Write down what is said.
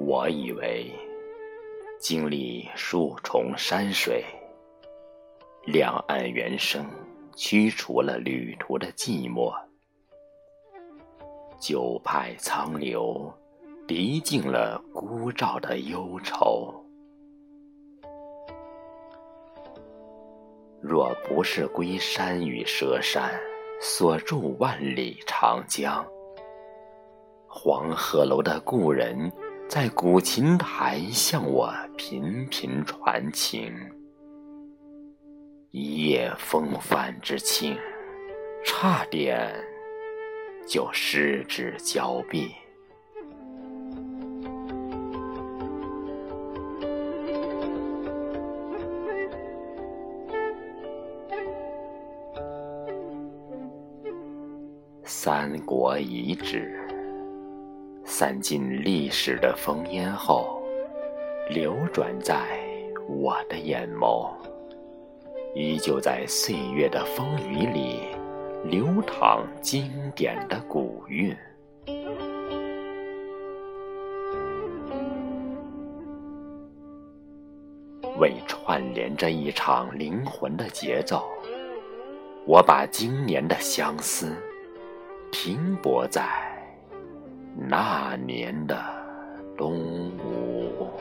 我以为，经历数重山水，两岸猿声驱除了旅途的寂寞，九派苍流涤净了孤照的忧愁。若不是归山与蛇山，锁住万里长江。黄鹤楼的故人，在古琴台向我频频传情。一夜风帆之轻，差点就失之交臂。三国遗址。散尽历史的烽烟后，流转在我的眼眸，依旧在岁月的风雨里流淌经典的古韵。为串联着一场灵魂的节奏，我把今年的相思停泊在。那年的冬午。